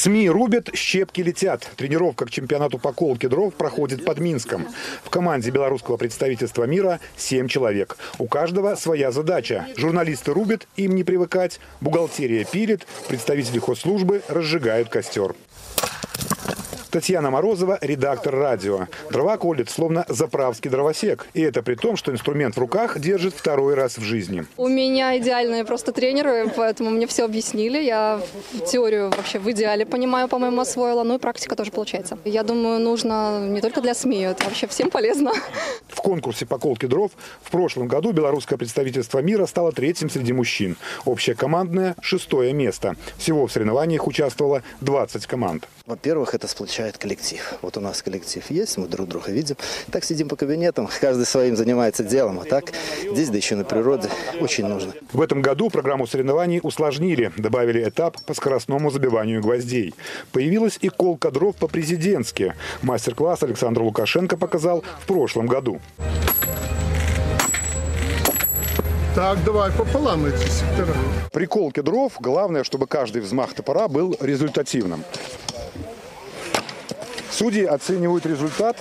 СМИ рубят, щепки летят. Тренировка к чемпионату по колке дров проходит под Минском. В команде белорусского представительства мира 7 человек. У каждого своя задача. Журналисты рубят, им не привыкать. Бухгалтерия пилит, представители хозслужбы разжигают костер. Татьяна Морозова – редактор радио. Дрова колет, словно заправский дровосек. И это при том, что инструмент в руках держит второй раз в жизни. У меня идеальные просто тренеры, поэтому мне все объяснили. Я теорию вообще в идеале понимаю, по-моему, освоила. Ну и практика тоже получается. Я думаю, нужно не только для СМИ, это вообще всем полезно. В конкурсе по колке дров в прошлом году белорусское представительство мира стало третьим среди мужчин. Общее командное – шестое место. Всего в соревнованиях участвовало 20 команд. Во-первых, это сплочает коллектив. Вот у нас коллектив есть, мы друг друга видим. Так сидим по кабинетам, каждый своим занимается делом. А так здесь, да еще на природе, очень нужно. В этом году программу соревнований усложнили. Добавили этап по скоростному забиванию гвоздей. Появилась и колка дров по-президентски. Мастер-класс Александр Лукашенко показал в прошлом году. Так, давай пополам эти сектора. При колке дров главное, чтобы каждый взмах топора был результативным. Судьи оценивают результат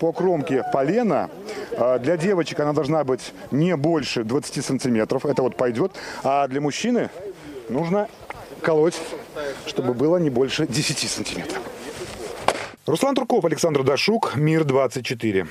по кромке полена. А Для девочек она должна быть не больше 20 сантиметров. Это вот пойдет. А для мужчины нужно колоть, чтобы было не больше 10 сантиметров. Руслан Турков, Александр Дашук, Мир 24.